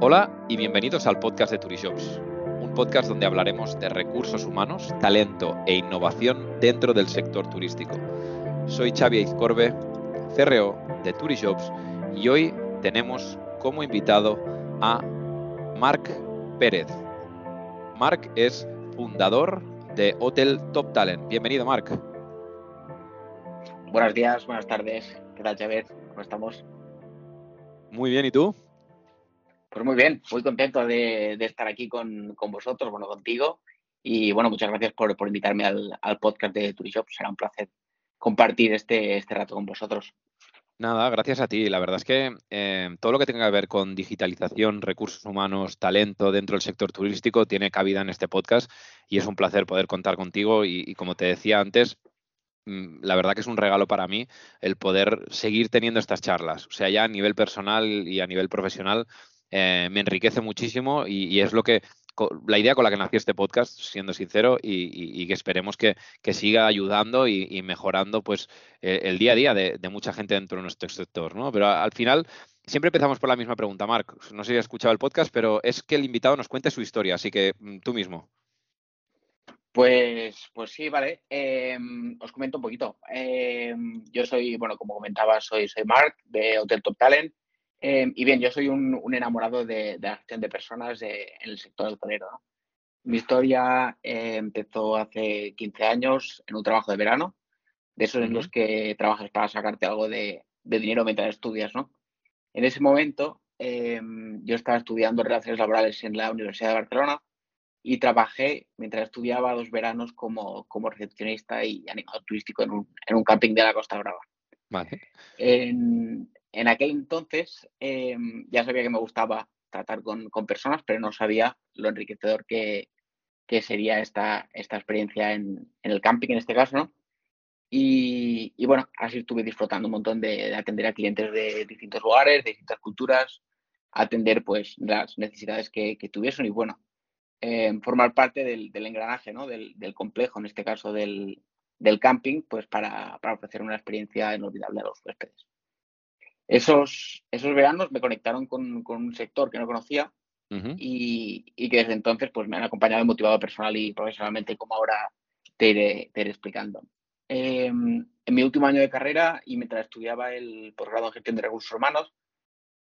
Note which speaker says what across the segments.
Speaker 1: Hola y bienvenidos al podcast de Turishops, un podcast donde hablaremos de recursos humanos, talento e innovación dentro del sector turístico. Soy Xavi Izcorbe, CRO de Turishops y hoy tenemos como invitado a Marc Pérez. Marc es fundador de Hotel Top Talent. Bienvenido, Marc.
Speaker 2: Buenos días, buenas tardes. ¿Qué tal, Xavier? ¿Cómo estamos?
Speaker 1: Muy bien, ¿y tú?
Speaker 2: Pues muy bien, muy contento de, estar aquí con, vosotros, bueno, contigo. Y bueno, muchas gracias por, invitarme al, podcast de Turishop. Será un placer compartir este, este rato con vosotros.
Speaker 1: Nada, gracias a ti. La verdad es que eh, todo lo que tenga que ver con digitalización, recursos humanos, talento dentro del sector turístico tiene cabida en este podcast y es un placer poder contar contigo y como te decía antes, Mm, la verdad que es un regalo para mí el poder seguir teniendo estas charlas. O sea, ya a nivel personal y a nivel profesional eh, me enriquece muchísimo y, es lo que la idea con la que nació este podcast, siendo sincero, y, que esperemos que, siga ayudando y, mejorando pues eh, el día a día de, mucha gente dentro de nuestro sector, ¿no? Pero al final siempre empezamos por la misma pregunta, Marc. No sé si has escuchado el podcast, pero es que el invitado nos cuente su historia, así que mm, tú mismo.
Speaker 2: Pues, pues sí, vale. Em, os comento un poquito. Em, yo soy, bueno, como comentaba, soy, soy Mark de Hotel Top Talent. Em, y bien, yo soy un, enamorado de, la gestión de personas en el sector hotelero. Mi historia empezó hace 15 años en un trabajo de verano, de esos en los que trabajas para sacarte algo de, de dinero mientras estudias, ¿no? En ese momento yo estaba estudiando relaciones laborales en la Universidad de Barcelona y trabajé mientras estudiaba dos veranos como, como recepcionista y animador turístico en un, en un camping de la Costa Brava.
Speaker 1: Vale.
Speaker 2: En, en aquel entonces em, ya sabía que me gustaba tratar con, personas, pero no sabía lo enriquecedor que, sería esta, experiencia en, el camping, en este caso, ¿no? Y, bueno, así estuve disfrutando un montón de, de, atender a clientes de distintos lugares, de distintas culturas, atender pues las necesidades que, tuviesen y bueno, eh, formar parte del, engranaje, ¿no? del, complejo, en este caso del, camping, pues para, ofrecer una experiencia inolvidable a los huéspedes. Esos, esos veranos me conectaron con, un sector que no conocía y, que desde entonces pues, me han acompañado y motivado personal y profesionalmente, como ahora te iré, explicando. Em, en mi último año de carrera y mientras estudiaba el posgrado en gestión de recursos humanos,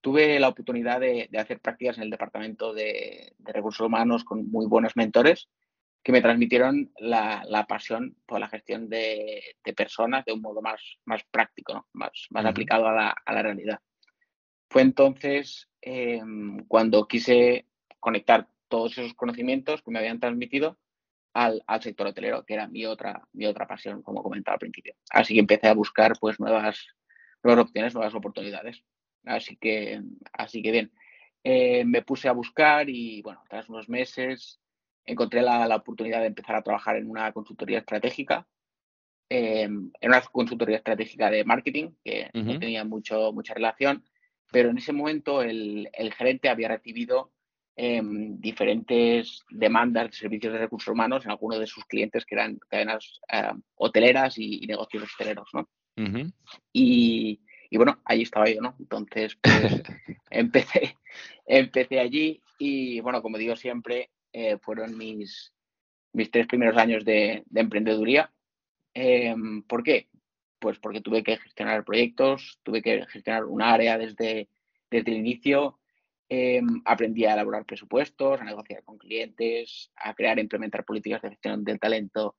Speaker 2: tuve la oportunidad de, hacer prácticas en el departamento de, recursos humanos con muy buenos mentores que me transmitieron la, pasión por la gestión de, personas de un modo más, más práctico, más, más aplicado a la, realidad. Fue entonces em, cuando quise conectar todos esos conocimientos que me habían transmitido al, sector hotelero, que era mi otra, mi otra pasión, como comentaba al principio. Así que empecé a buscar pues, nuevas, nuevas opciones, nuevas oportunidades. Así que, así que bien. Eh, me puse a buscar y, bueno, tras unos meses encontré la, oportunidad de empezar a trabajar en una consultoría estratégica, em, en una consultoría estratégica de marketing, que no tenía mucho, mucha relación, pero en ese momento el, gerente había recibido em, diferentes demandas de servicios de recursos humanos en algunos de sus clientes que eran cadenas eh, hoteleras y, negocios hosteleros, ¿no? Y y bueno, allí estaba yo, ¿no? Entonces, pues empecé, empecé allí y bueno, como digo siempre, eh, fueron mis, mis tres primeros años de, emprendeduría. Em, ¿Por qué? Pues porque tuve que gestionar proyectos, tuve que gestionar un área desde, desde el inicio, em, aprendí a elaborar presupuestos, a negociar con clientes, a crear e implementar políticas de gestión del talento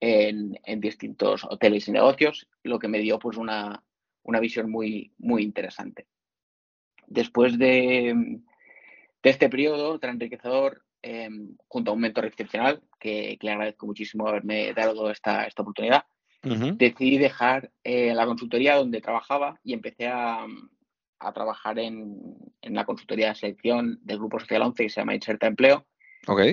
Speaker 2: en, en distintos hoteles y negocios, lo que me dio pues una, una visión muy, muy interesante. Después de, este periodo tan enriquecedor, em, junto a un mentor excepcional, que, le agradezco muchísimo haberme dado esta, esta oportunidad, decidí dejar eh, la consultoría donde trabajaba y empecé a, trabajar en, la consultoría de selección del Grupo Social 11 que se llama Inserta Empleo.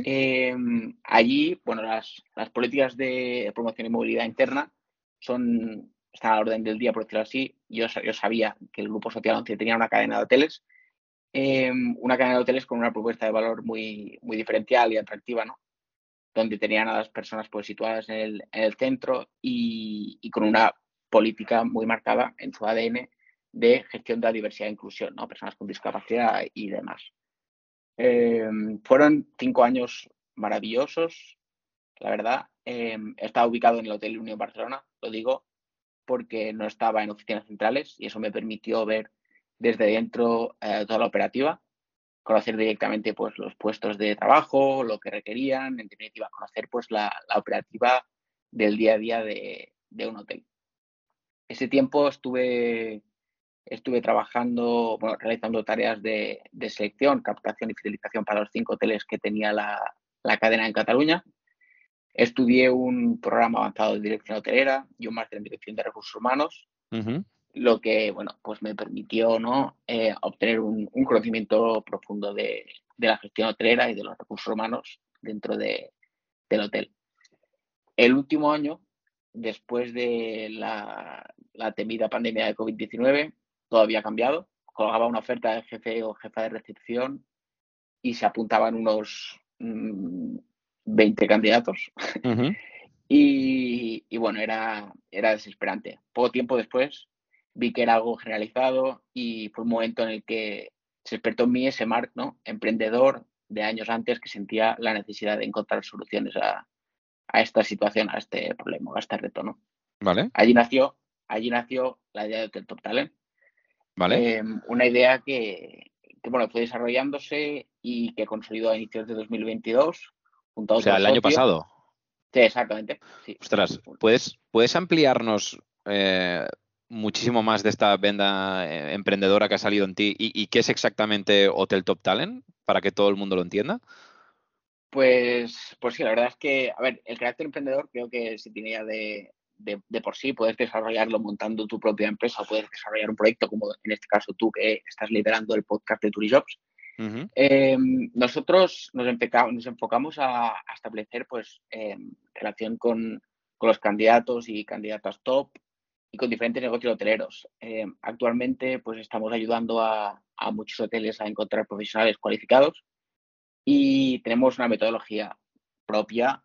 Speaker 2: Em, allí, bueno, las, las políticas de promoción y movilidad interna son está a la orden del día, por decirlo así. Yo, yo sabía que el Grupo Social 11 tenía una cadena de hoteles, em, una cadena de hoteles con una propuesta de valor muy, muy diferencial y atractiva, ¿no? Donde tenían a las personas pues, situadas en el, en el centro y, y, con una política muy marcada en su ADN de gestión de la diversidad e inclusión, ¿no? Personas con discapacidad y demás. Em, fueron cinco años maravillosos, la verdad. Em, estaba ubicado en el Hotel Unión Barcelona, lo digo, porque no estaba en oficinas centrales y eso me permitió ver desde dentro eh, toda la operativa, conocer directamente pues, los puestos de trabajo, lo que requerían, en definitiva, conocer pues, la, operativa del día a día de, un hotel. Ese tiempo estuve, estuve trabajando, bueno, realizando tareas de, selección, captación y fidelización para los cinco hoteles que tenía la, la cadena en Cataluña. Estudié un programa avanzado de dirección hotelera y un máster en dirección de recursos humanos, lo que, bueno, pues me permitió, ¿no? Eh, obtener un, conocimiento profundo de, la gestión hotelera y de los recursos humanos dentro de, del hotel. El último año, después de la, temida pandemia de COVID-19, todo había cambiado. Colgaba una oferta de jefe o jefa de recepción y se apuntaban unos mm, 20 candidatos. y, bueno, era, era desesperante. Poco tiempo después vi que era algo generalizado y fue un momento en el que se despertó en mí ese Mark, ¿no? Emprendedor de años antes que sentía la necesidad de encontrar soluciones a, esta situación, a este problema, a este reto, ¿no?
Speaker 1: Vale.
Speaker 2: Allí nació, allí nació la idea de Hotel Top Talent.
Speaker 1: Vale.
Speaker 2: Em, una idea que, que, bueno, fue desarrollándose y que consolidó a inicios de 2022
Speaker 1: o sea, el año pasado.
Speaker 2: Sí, exactamente.
Speaker 1: Ostras, ¿puedes, ¿puedes ampliarnos eh, muchísimo más de esta venda eh, emprendedora que ha salido en ti. Y, qué es exactamente Hotel Top Talent para que todo el mundo lo entienda?
Speaker 2: Pues, pues sí, la verdad es que, a ver, el carácter emprendedor creo que se tiene ya de, de, por sí, puedes desarrollarlo montando tu propia empresa, puedes desarrollar un proyecto como en este caso tú que estás liderando el podcast de Turijobs. Em, nosotros nos, nos enfocamos a, establecer pues, em, relación con, los candidatos y candidatas top y con diferentes negocios hoteleros. Em, actualmente pues, estamos ayudando a, muchos hoteles a encontrar profesionales cualificados y tenemos una metodología propia,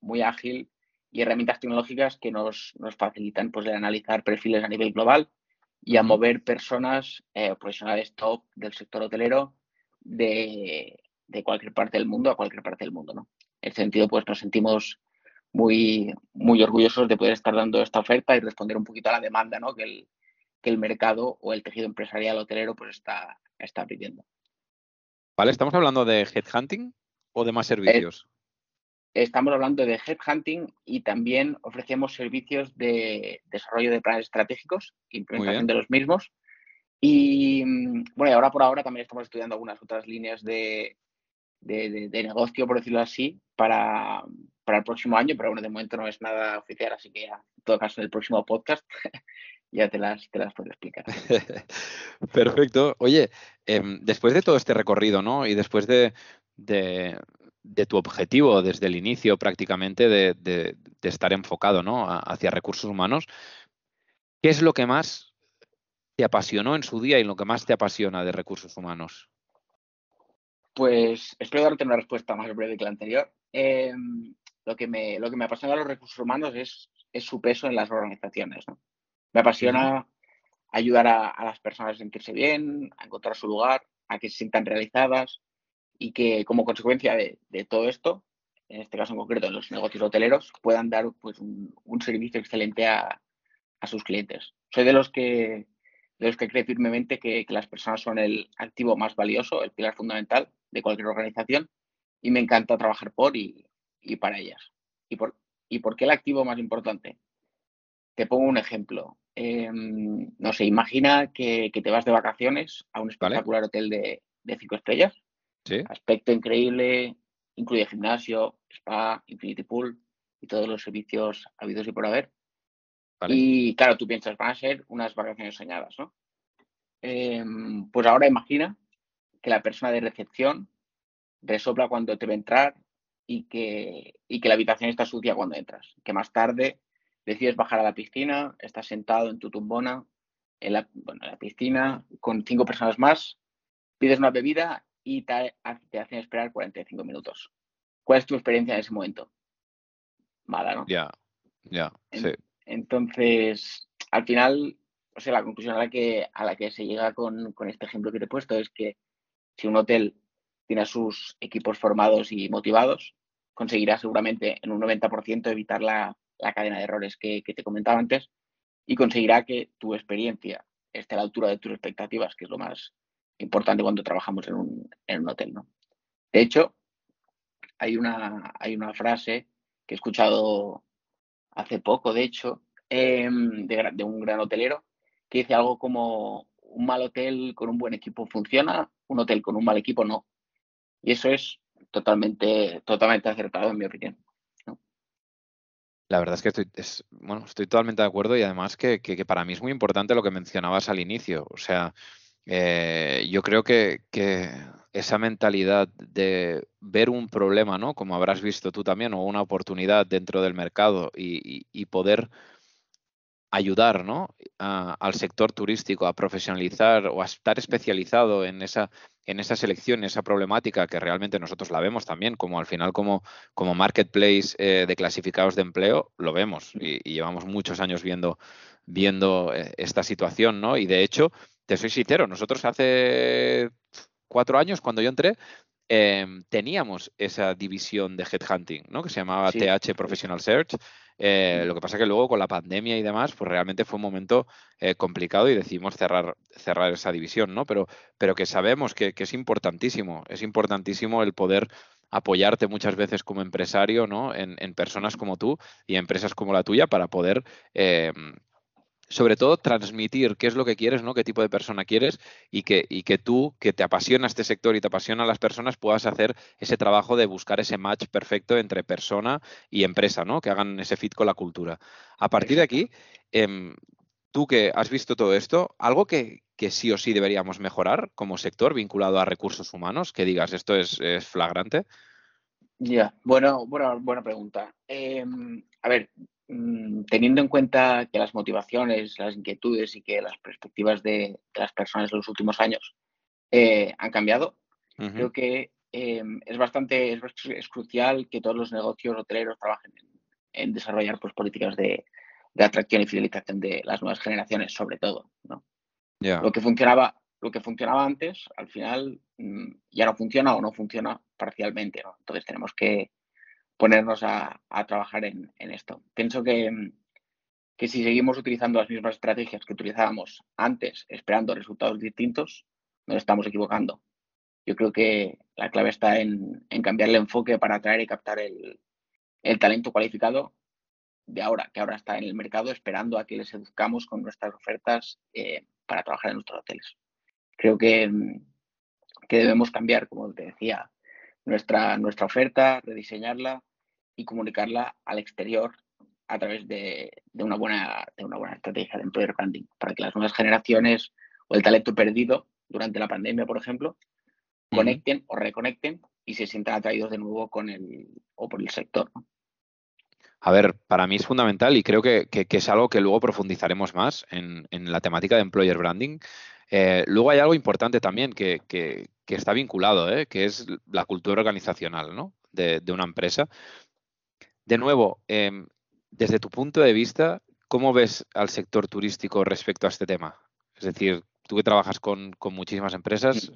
Speaker 2: muy ágil y herramientas tecnológicas que nos, facilitan pues, el analizar perfiles a nivel global y a mover personas eh, profesionales top del sector hotelero de, cualquier parte del mundo a cualquier parte del mundo, ¿no? En ese sentido, pues nos sentimos muy, muy orgullosos de poder estar dando esta oferta y responder un poquito a la demanda, ¿no? Que el, que el mercado o el tejido empresarial hotelero pues está, está pidiendo.
Speaker 1: Vale, ¿estamos hablando de headhunting o de más servicios?
Speaker 2: estamos hablando de headhunting y también ofrecemos servicios de desarrollo de planes estratégicos, implementación de los mismos y mm, bueno, ahora por ahora también estamos estudiando algunas otras líneas de, negocio, por decirlo así, para, el próximo año, pero bueno, de momento no es nada oficial, así que ya, en todo caso, en el próximo podcast ya te las, te las puedo explicar.
Speaker 1: Perfecto. Oye, em, después de todo este recorrido, ¿no? Y después de, tu objetivo desde el inicio prácticamente de, estar enfocado, ¿no? Hacia recursos humanos, ¿qué es lo que más te apasionó en su día y lo que más te apasiona de recursos humanos?
Speaker 2: Pues espero darte una respuesta más breve que la anterior. Em, lo, que me, lo que me apasiona de los recursos humanos es, su peso en las organizaciones. Me apasiona ayudar a, las personas a sentirse bien, a encontrar su lugar, a que se sientan realizadas y que como consecuencia de, todo esto, en este caso en concreto en los negocios hoteleros, puedan dar pues, un, servicio excelente a, a sus clientes. Soy de los que de los que cree firmemente que, las personas son el activo más valioso, el pilar fundamental de cualquier organización y me encanta trabajar por y, para ellas. ¿Y por, ¿Y por qué el activo más importante? Te pongo un ejemplo. Em, no sé, imagina que, te vas de vacaciones a un espectacular hotel de, cinco estrellas. Aspecto increíble, incluye gimnasio, spa, infinity pool y todos los servicios habidos y por haber. Y claro, tú piensas, van a ser unas vacaciones soñadas, ¿no? Em, pues ahora imagina que la persona de recepción resopla cuando te ve entrar y que, que la habitación está sucia cuando entras. Que más tarde decides bajar a la piscina, estás sentado en tu tumbona, en la, piscina, con cinco personas más, pides una bebida y te, te hacen esperar 45 minutos. ¿Cuál es tu experiencia en ese momento? Mala, ¿no?
Speaker 1: Ya, ya, sí.
Speaker 2: Entonces, al final, o sea, la conclusión a la que, a la que se llega con, este ejemplo que te he puesto es que si un hotel tiene sus equipos formados y motivados, conseguirá seguramente en un 90% evitar la, cadena de errores que, te comentaba antes y conseguirá que tu experiencia esté a la altura de tus expectativas, que es lo más importante cuando trabajamos en un, en un hotel. ¿no? De hecho, hay una, hay una frase que he escuchado hace poco, de hecho, em, de, un gran hotelero, que dice algo como un mal hotel con un buen equipo funciona, un hotel con un mal equipo no. Y eso es totalmente, totalmente acertado, en mi opinión.
Speaker 1: La verdad es que estoy, bueno, estoy totalmente de acuerdo y además que, para mí es muy importante lo que mencionabas al inicio. O sea, eh, yo creo que, esa mentalidad de ver un problema, ¿no? Como habrás visto tú también, o una oportunidad dentro del mercado y, poder ayudar ¿no? al sector turístico a profesionalizar o a estar especializado en esa, en esa selección, esa problemática que realmente nosotros la vemos también, como al final como, como marketplace eh, de clasificados de empleo, lo vemos y, y llevamos muchos años viendo, viendo eh, esta situación, ¿no? Y de hecho, te soy sincero, nosotros hace cuatro años, cuando yo entré, em, teníamos esa división de headhunting, ¿no? Que se llamaba TH Professional Search. Eh, lo que pasa que luego con la pandemia y demás, pues realmente fue un momento eh, complicado y decidimos cerrar, cerrar esa división, ¿no? Pero, pero que sabemos que, es importantísimo, es importantísimo el poder apoyarte muchas veces como empresario, ¿no? En, en personas como tú y empresas como la tuya para poder em, sobre todo transmitir qué es lo que quieres, ¿no? Qué tipo de persona quieres y que, y que tú, que te apasiona este sector y te apasiona las personas, puedas hacer ese trabajo de buscar ese match perfecto entre persona y empresa, ¿no? Que hagan ese fit con la cultura. A partir de aquí, em, tú que has visto todo esto, algo que, sí o sí deberíamos mejorar como sector vinculado a recursos humanos, que digas, esto es, flagrante.
Speaker 2: Ya, bueno, buena pregunta. Em, a ver, teniendo en cuenta que las motivaciones, las inquietudes y que las perspectivas de, las personas en los últimos años eh, han cambiado, creo que em, es bastante es, crucial que todos los negocios hoteleros trabajen en, desarrollar pues, políticas de, atracción y fidelización de las nuevas generaciones, sobre todo. Lo que funcionaba lo que funcionaba antes, al final mm, ya no funciona o no funciona parcialmente. Entonces tenemos que, ponernos a, trabajar en, esto. Pienso que, que, si seguimos utilizando las mismas estrategias que utilizábamos antes, esperando resultados distintos, nos estamos equivocando. Yo creo que la clave está en, cambiar el enfoque para atraer y captar el, talento cualificado de ahora, que ahora está en el mercado esperando a que les seduzcamos con nuestras ofertas eh, para trabajar en nuestros hoteles. Creo que, que debemos cambiar, como te decía, nuestra, nuestra oferta, rediseñarla y comunicarla al exterior a través de, una buena, de una buena estrategia de employer branding, para que las nuevas generaciones o el talento perdido durante la pandemia, por ejemplo, conecten o reconecten y se sientan atraídos de nuevo con el o por el sector.
Speaker 1: A ver, para mí es fundamental y creo que, es algo que luego profundizaremos más en, la temática de employer branding. Eh, luego hay algo importante también que, está vinculado, ¿eh? que es la cultura organizacional ¿no? de, una empresa. De nuevo, em, desde tu punto de vista, ¿cómo ves al sector turístico respecto a este tema? Es decir, tú que trabajas con, muchísimas empresas,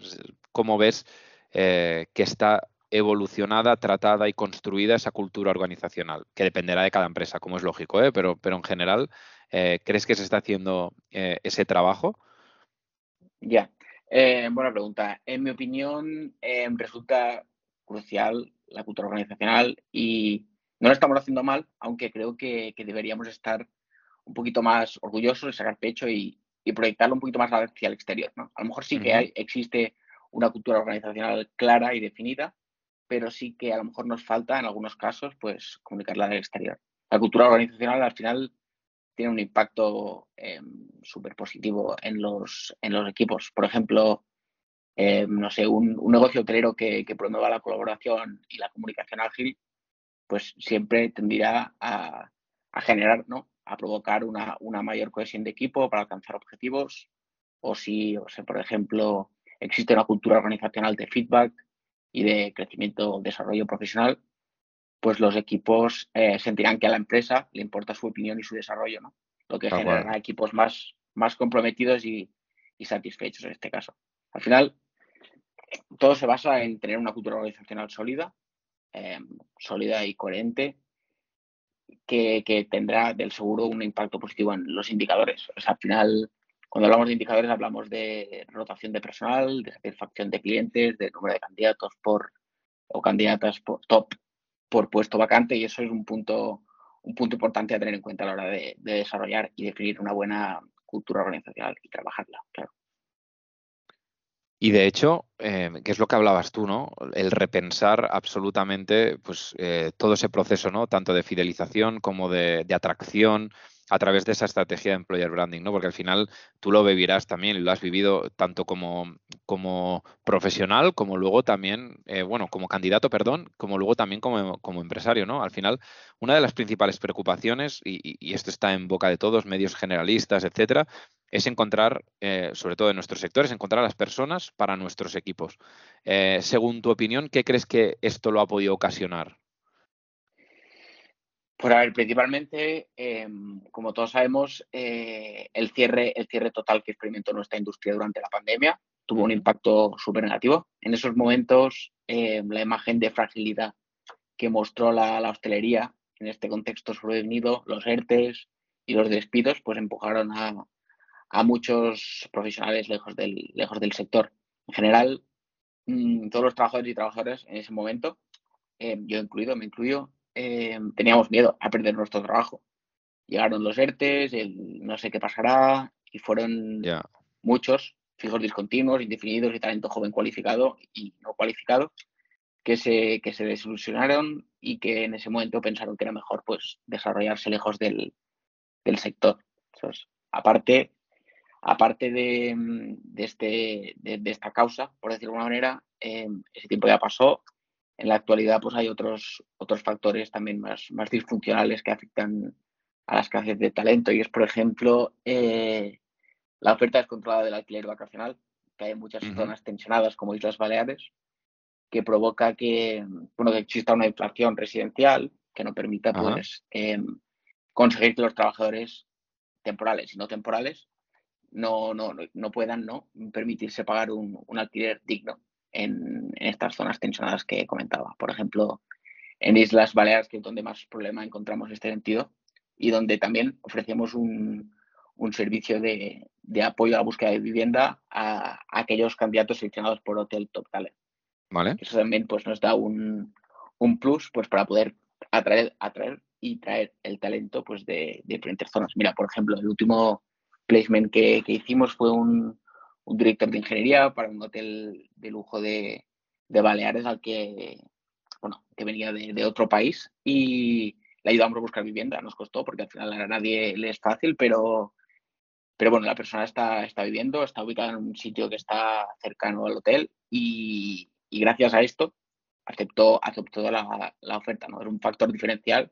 Speaker 1: ¿cómo ves eh, que está evolucionada, tratada y construida esa cultura organizacional? Que dependerá de cada empresa, como es lógico, pero, pero en general, ¿crees que se está haciendo ese trabajo?
Speaker 2: Ya, buena pregunta. En mi opinión, em, resulta crucial la cultura organizacional y no lo estamos haciendo mal, aunque creo que, deberíamos estar un poquito más orgullosos de sacar pecho y, proyectarlo un poquito más hacia el exterior. ¿no? A lo mejor sí que hay, existe una cultura organizacional clara y definida, pero sí que a lo mejor nos falta en algunos casos pues comunicarla al exterior. La cultura organizacional al final tiene un impacto em, súper positivo en los, en los equipos. Por ejemplo, em, no sé, un, negocio hotelero que, promueva la colaboración y la comunicación ágil pues siempre tendirá a, generar, ¿no? A provocar una, mayor cohesión de equipo para alcanzar objetivos. O si, o sea, por ejemplo, existe una cultura organizacional de feedback y de crecimiento, desarrollo profesional, pues los equipos eh, sentirán que a la empresa le importa su opinión y su desarrollo, ¿no? Lo que generará equipos más, más comprometidos y, y satisfechos en este caso. Al final, todo se basa en tener una cultura organizacional sólida, em, sólida y coherente, que, que, tendrá del seguro un impacto positivo en los indicadores. O sea, al final, cuando hablamos de indicadores, hablamos de rotación de personal, de satisfacción de clientes, de número de candidatos por o candidatas por top por puesto vacante y eso es un punto, un punto importante a tener en cuenta a la hora de, de desarrollar y definir una buena cultura organizacional y trabajarla, claro.
Speaker 1: Y de hecho, eh, que es lo que hablabas tú, ¿no? El repensar absolutamente pues, eh, todo ese proceso, ¿no? Tanto de fidelización como de, atracción a través de esa estrategia de employer branding, ¿no? Porque al final tú lo vivirás también, lo has vivido tanto como, como profesional, como luego también, eh, bueno, como candidato, perdón, como luego también como, como, empresario, ¿no? Al final, una de las principales preocupaciones, y, esto está en boca de todos, medios generalistas, etcétera, es encontrar, eh, sobre todo en nuestros sectores, encontrar a las personas para nuestros equipos. Eh, según tu opinión, ¿qué crees que esto lo ha podido ocasionar?
Speaker 2: Pues a ver, principalmente, eh, como todos sabemos, eh, el, cierre, el cierre total que experimentó nuestra industria durante la pandemia tuvo un impacto súper negativo. En esos momentos, eh, la imagen de fragilidad que mostró la, la, hostelería en este contexto sobrevenido, los ERTES y los despidos, pues empujaron a, a muchos profesionales lejos del, lejos del sector. En general, mmm, todos los trabajadores y trabajadoras en ese momento, eh, yo incluido, me incluyo, eh, teníamos miedo a perder nuestro trabajo. Llegaron los ERTES, el no sé qué pasará, y fueron yeah. muchos fijos discontinuos, indefinidos y talento joven cualificado y no cualificado, que se, que se desilusionaron y que en ese momento pensaron que era mejor pues desarrollarse lejos del, del sector. Entonces, aparte, aparte de, de, este, de, de, esta causa, por decirlo de alguna manera, eh, ese tiempo ya pasó. En la actualidad, pues hay otros, otros factores también más, más disfuncionales que afectan a la escasez de talento. Y es, por ejemplo, eh, la oferta descontrolada del alquiler vacacional, que hay muchas uh -huh. zonas tensionadas como Islas Baleares, que provoca que, bueno, que exista una inflación residencial que no permita uh -huh. pues, eh, conseguir que los trabajadores temporales y no temporales no, no, no puedan ¿no? permitirse pagar un, un alquiler digno en, en, estas zonas tensionadas que comentaba. Por ejemplo, en Islas Baleares, que es donde más problema encontramos este sentido, y donde también ofrecemos un, un servicio de, de, apoyo a la búsqueda de vivienda a, a, aquellos candidatos seleccionados por Hotel Top Talent.
Speaker 1: Vale.
Speaker 2: Eso también pues, nos da un, un plus pues, para poder atraer, atraer y traer el talento pues, de, de diferentes zonas. Mira, por ejemplo, el último placement que, que hicimos fue un, un, director de ingeniería para un hotel de lujo de, de Baleares al que, bueno, que venía de, otro país y le ayudamos a buscar vivienda. Nos costó porque al final a nadie le es fácil, pero, pero bueno, la persona está, está viviendo, está ubicada en un sitio que está cercano al hotel y, y gracias a esto aceptó, aceptó la, la oferta. ¿no? Era un factor diferencial,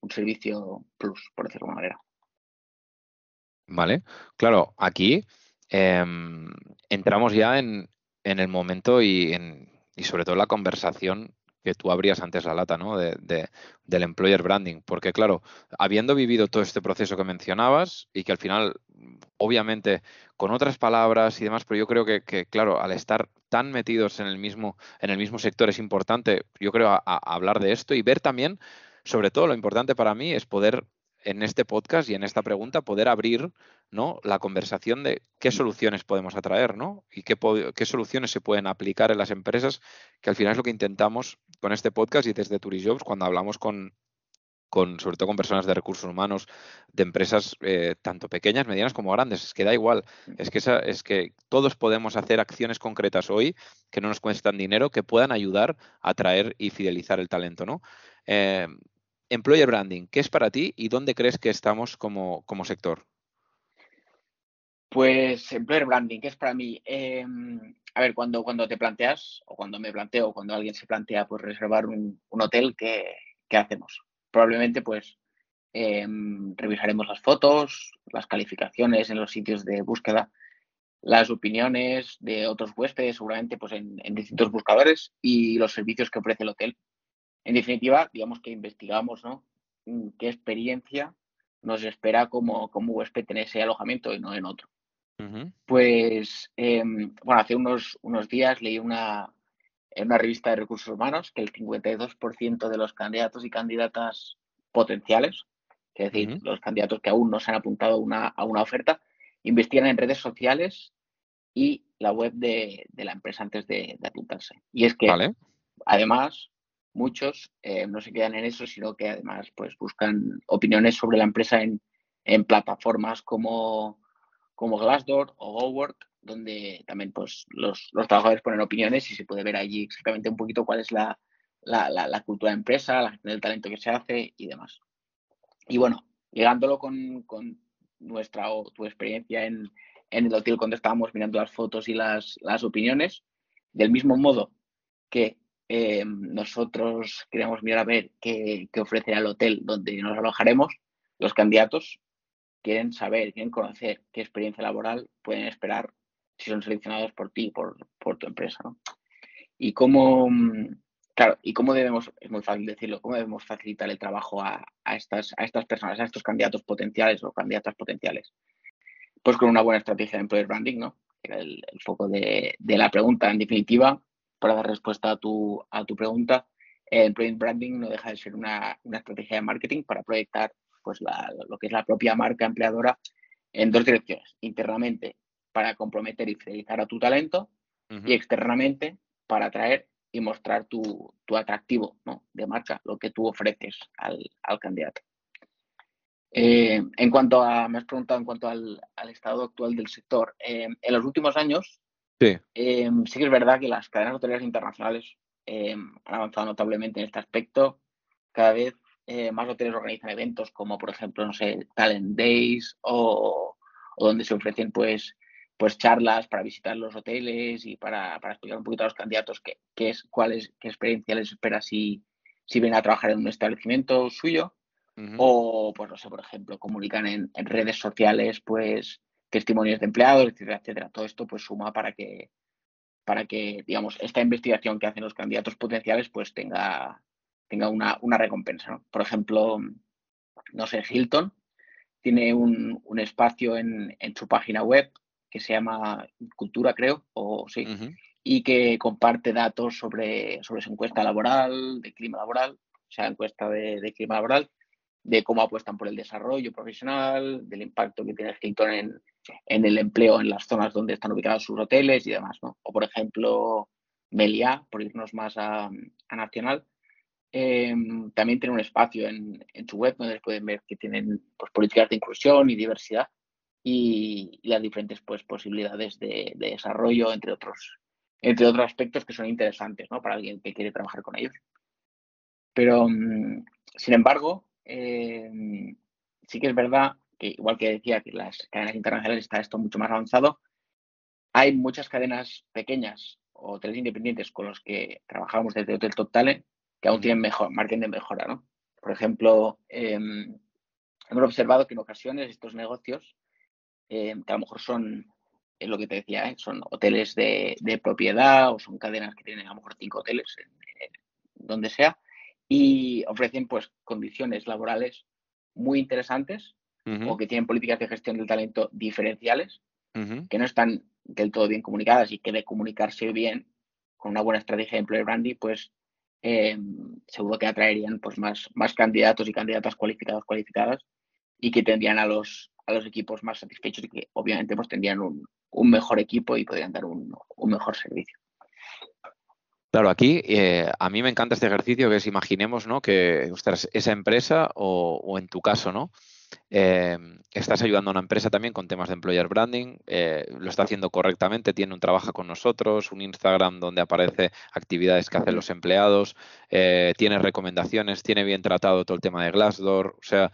Speaker 2: un servicio plus, por decirlo de alguna manera.
Speaker 1: Vale, claro, aquí eh, entramos ya en, el momento y, en, y sobre todo la conversación que tú abrías antes la lata, ¿no? De, de, del employer branding. Porque, claro, habiendo vivido todo este proceso que mencionabas y que al final, obviamente, con otras palabras y demás, pero yo creo que, claro, al estar tan metidos en el mismo, en el mismo sector es importante, yo creo, a hablar de esto y ver también, sobre todo, lo importante para mí es poder en este podcast y en esta pregunta poder abrir ¿no? la conversación de qué soluciones podemos atraer ¿no? y qué, qué, soluciones se pueden aplicar en las empresas, que al final es lo que intentamos con este podcast y desde Turijobs cuando hablamos con, con sobre todo con personas de recursos humanos, de empresas eh, tanto pequeñas, medianas como grandes. Es que da igual, es que, esa, es que todos podemos hacer acciones concretas hoy que no nos cuestan dinero, que puedan ayudar a atraer y fidelizar el talento. ¿no? Eh, Employer Branding, ¿qué es para ti y dónde crees que estamos como, sector?
Speaker 2: Pues Employer Branding, ¿qué es para mí? Eh, a ver, cuando, cuando te planteas, o cuando me planteo, cuando alguien se plantea pues reservar un, hotel, ¿qué, ¿qué, hacemos? Probablemente pues eh, revisaremos las fotos, las calificaciones en los sitios de búsqueda, las opiniones de otros huéspedes, seguramente pues en distintos buscadores y los servicios que ofrece el hotel en definitiva, digamos que investigamos ¿no? qué experiencia nos espera como, como huésped en ese alojamiento y no en otro. Pues, em, bueno, hace unos, unos días leí una, en una revista de recursos humanos que el 52% de los candidatos y candidatas potenciales, es decir, los candidatos que aún no se han apuntado una, a una oferta, investigan en redes sociales y la web de, la empresa antes de, apuntarse. Y es que, además, muchos eh, no se quedan en eso, sino que además pues, buscan opiniones sobre la empresa en, en plataformas como, como Glassdoor o GoWork, donde también pues, los, trabajadores ponen opiniones y se puede ver allí exactamente un poquito cuál es la, la, cultura de empresa, la el talento que se hace y demás. Y bueno, llegándolo con, con nuestra o tu experiencia en, en el hotel cuando estábamos mirando las fotos y las, las opiniones, del mismo modo que eh, nosotros queremos mirar a ver qué, qué ofrece el hotel donde nos alojaremos, los candidatos quieren saber, quieren conocer qué experiencia laboral pueden esperar si son seleccionados por ti, por, por tu empresa. ¿no? Y cómo, claro, y cómo debemos, es muy fácil decirlo, cómo debemos facilitar el trabajo a, a, estas, a estas personas, a estos candidatos potenciales o candidatas potenciales pues con una buena estrategia de employer branding, ¿no? Era el, foco de, la pregunta. En definitiva, para dar respuesta a tu, a tu pregunta, el employer branding no deja de ser una, estrategia de marketing para proyectar pues, lo que es la propia marca empleadora en dos direcciones. Internamente, para comprometer y fidelizar a tu talento, y externamente, para atraer y mostrar tu, atractivo de marca, lo que tú ofreces al candidato. Eh, en cuanto a, me has preguntado en cuanto al, estado actual del sector, eh, en los últimos años sí. Eh, sí. que es verdad que las cadenas hoteleras internacionales han avanzado notablemente en este aspecto. Cada vez más hoteles organizan eventos como, por ejemplo, no sé, Talent Days o, donde se ofrecen pues, pues charlas para visitar los hoteles y para, explicar un poquito a los candidatos qué, es, cuál es, qué experiencia les espera si, si vienen a trabajar en un establecimiento suyo. O, pues no sé, por ejemplo, comunican en, redes sociales, pues, testimonios de empleados, etcétera, etcétera. Todo esto, pues, suma para que, para que, digamos, esta investigación que hacen los candidatos potenciales, pues, tenga, tenga una, recompensa, Por ejemplo, no sé, Hilton tiene un, espacio en, su página web que se llama Cultura, creo, o sí, y que comparte datos sobre, sobre su encuesta laboral, de clima laboral, o sea, encuesta de clima laboral, de cómo apuestan por el desarrollo profesional, del impacto que tiene Hilton en, el empleo en las zonas donde están ubicados sus hoteles y demás. O, por ejemplo, Melia, por irnos más a, Nacional, em, también tiene un espacio en, en, su web donde pueden ver que tienen pues, políticas de inclusión y diversidad y, las diferentes pues, posibilidades de, desarrollo, entre otros, entre otros aspectos que son interesantes ¿no? para alguien que quiere trabajar con ellos. Pero, mm, sin embargo, Em, sí que es verdad que, igual que decía que las cadenas internacionales está esto mucho más avanzado, hay muchas cadenas pequeñas o hoteles independientes con los que trabajamos desde Hotel Top Talent que aún tienen mejor, margen de mejora, ¿no? Por ejemplo, em, hemos observado que en ocasiones estos negocios, em, que a lo mejor son, es lo que te decía, ¿eh? son hoteles de, propiedad o son cadenas que tienen a lo mejor cinco hoteles donde sea, y ofrecen pues condiciones laborales muy interesantes o que tienen políticas de gestión del talento diferenciales que no están del todo bien comunicadas y que de comunicarse bien con una buena estrategia de employer branding pues eh, seguro que atraerían pues más, más candidatos y candidatas cualificados cualificadas y que tendrían a los, a los equipos más satisfechos y que obviamente pues tendrían un, un mejor equipo y podrían dar un, un mejor servicio.
Speaker 1: Claro, aquí eh, a mí me encanta este ejercicio que es imaginemos ¿no? que esa empresa o, en tu caso, ¿no? Eh, estás ayudando a una empresa también con temas de employer branding, eh, lo está haciendo correctamente, tiene un trabajo con nosotros, un Instagram donde aparece actividades que hacen los empleados, tiene recomendaciones, tiene bien tratado todo el tema de Glassdoor, o sea,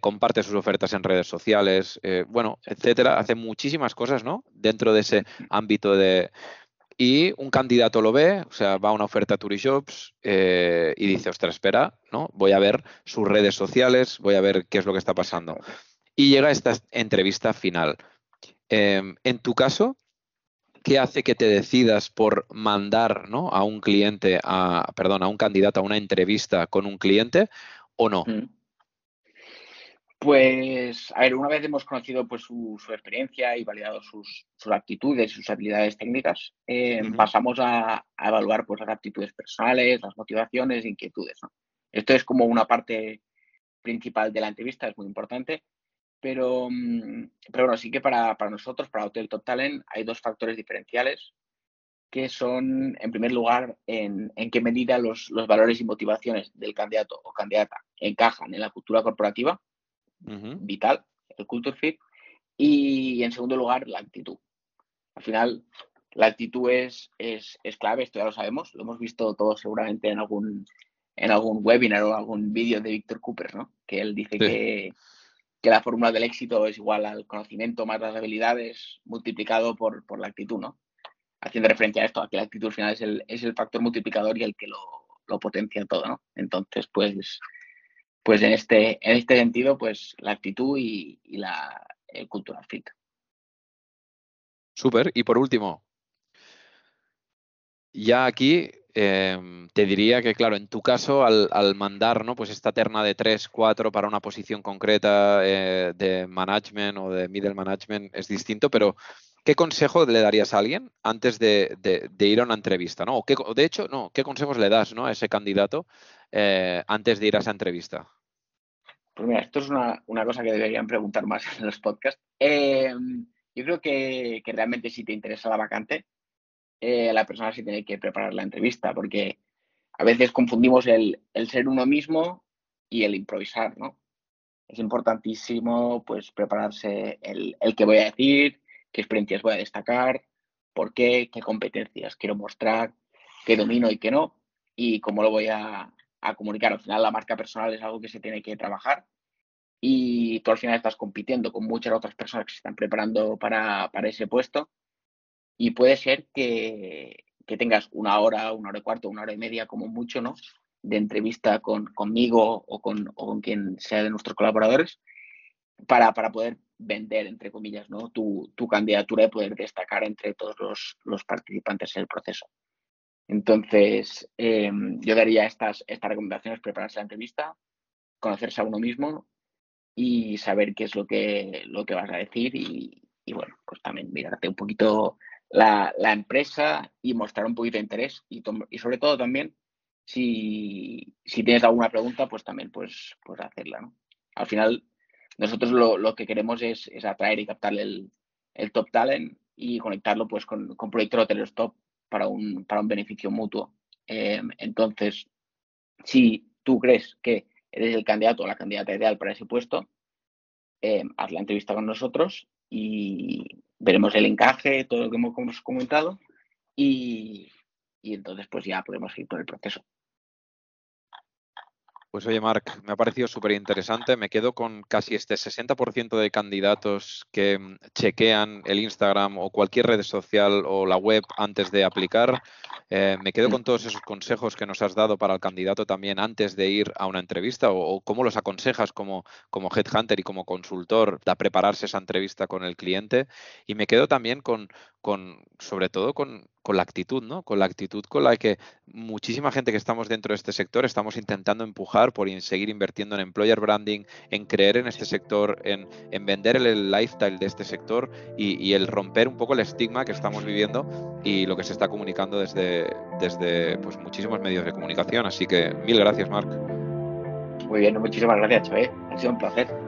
Speaker 1: comparte sus ofertas en redes sociales, bueno, etcétera, hace muchísimas cosas, ¿no? Dentro de ese ámbito de, y un candidato lo ve, o sea, va a una oferta a Turijobs eh, y dice, ostras, espera, ¿no? Voy a ver sus redes sociales, voy a ver qué es lo que está pasando. Y llega esta entrevista final. Em, en tu caso, ¿qué hace que te decidas por mandar ¿no? a un cliente, a, perdón, a un candidato a una entrevista con un cliente o no?
Speaker 2: Pues, a ver, una vez hemos conocido pues, su, experiencia y validado sus, sus, aptitudes y sus habilidades técnicas, eh, pasamos a, evaluar pues, las aptitudes personales, las motivaciones e inquietudes. Esto es como una parte principal de la entrevista, es muy importante, pero, mm, pero bueno, sí que para, para nosotros, para Hotel Top Talent, hay dos factores diferenciales que son, en primer lugar, en, en qué medida los, los, valores y motivaciones del candidato o candidata encajan en la cultura corporativa, vital, el culture fit, y en segundo lugar, la actitud. Al final, la actitud es, es, es, clave, esto ya lo sabemos, lo hemos visto todos seguramente en algún, en algún webinar o algún vídeo de Víctor Cooper, ¿no? Que él dice que, que, la fórmula del éxito es igual al conocimiento más las habilidades multiplicado por, por la actitud, ¿no? haciendo referencia a esto, a que la actitud final es el, es el factor multiplicador y el que lo, lo potencia todo, ¿no? Entonces, pues, pues en este, en este sentido, pues la actitud y, la el cultural fit.
Speaker 1: Súper. Y por último, ya aquí em, te diría que, claro, en tu caso, al, al, mandar ¿no? pues esta terna de 3, 4 para una posición concreta eh, de management o de middle management es distinto, pero ¿qué consejo le darías a alguien antes de, ir a una entrevista? ¿no? de hecho, no, ¿qué consejos le das ¿no? a ese candidato eh, antes de ir a esa entrevista?
Speaker 2: Pues mira, esto es una, cosa que deberían preguntar más en los podcasts. Eh, yo creo que, realmente si te interesa la vacante, eh, la persona sí tiene que preparar la entrevista, porque a veces confundimos el, ser uno mismo y el improvisar, ¿no? Es importantísimo pues prepararse el, el que voy a decir, qué experiencias voy a destacar, por qué, qué competencias quiero mostrar, qué domino y qué no, y cómo lo voy a, comunicar. Al final la marca personal es algo que se tiene que trabajar y tú al final estás compitiendo con muchas otras personas que se están preparando para, ese puesto y puede ser que, tengas una hora, una hora y cuarto, una hora y media como mucho, ¿no? De entrevista con, conmigo o con, o con quien sea de nuestros colaboradores para, para poder vender, entre comillas, ¿no? tu, tu candidatura y poder destacar entre todos los, los participantes en el proceso. Entonces, em, yo daría estas, estas recomendaciones, prepararse la entrevista, conocerse a uno mismo y saber qué es lo que, lo que vas a decir y, y bueno, pues también mirarte un poquito la, la, empresa y mostrar un poquito de interés y, y sobre todo también si, si, tienes alguna pregunta, pues también pues, pues hacerla. ¿no? Al final, nosotros lo, que queremos es, atraer y captar el, top talent y conectarlo pues con, con proyectos hoteleros top para un, para un beneficio mutuo. Em, entonces, si tú crees que eres el candidato o la candidata ideal para ese puesto, em, haz la entrevista con nosotros y veremos el encaje, todo lo que hemos comentado y, y entonces pues ya podemos ir por el proceso.
Speaker 1: Pues oye, Marc, me ha parecido súper interesante. Me quedo con casi este 60% de candidatos que mm, chequean el Instagram o cualquier red social o la web antes de aplicar. Eh, me quedo con todos esos consejos que nos has dado para el candidato también antes de ir a una entrevista o, cómo los aconsejas como, como headhunter y como consultor a prepararse esa entrevista con el cliente. Y me quedo también con, con sobre todo con, con la actitud, ¿no? Con la actitud con la que muchísima gente que estamos dentro de este sector estamos intentando empujar por seguir invirtiendo en employer branding, en creer en este sector, en, vender el, lifestyle de este sector y, el romper un poco el estigma que estamos viviendo y lo que se está comunicando desde, desde pues, muchísimos medios de comunicación. Así que mil gracias, Marc.
Speaker 2: Muy bien, muchísimas gracias, Choe. Ha sido un placer.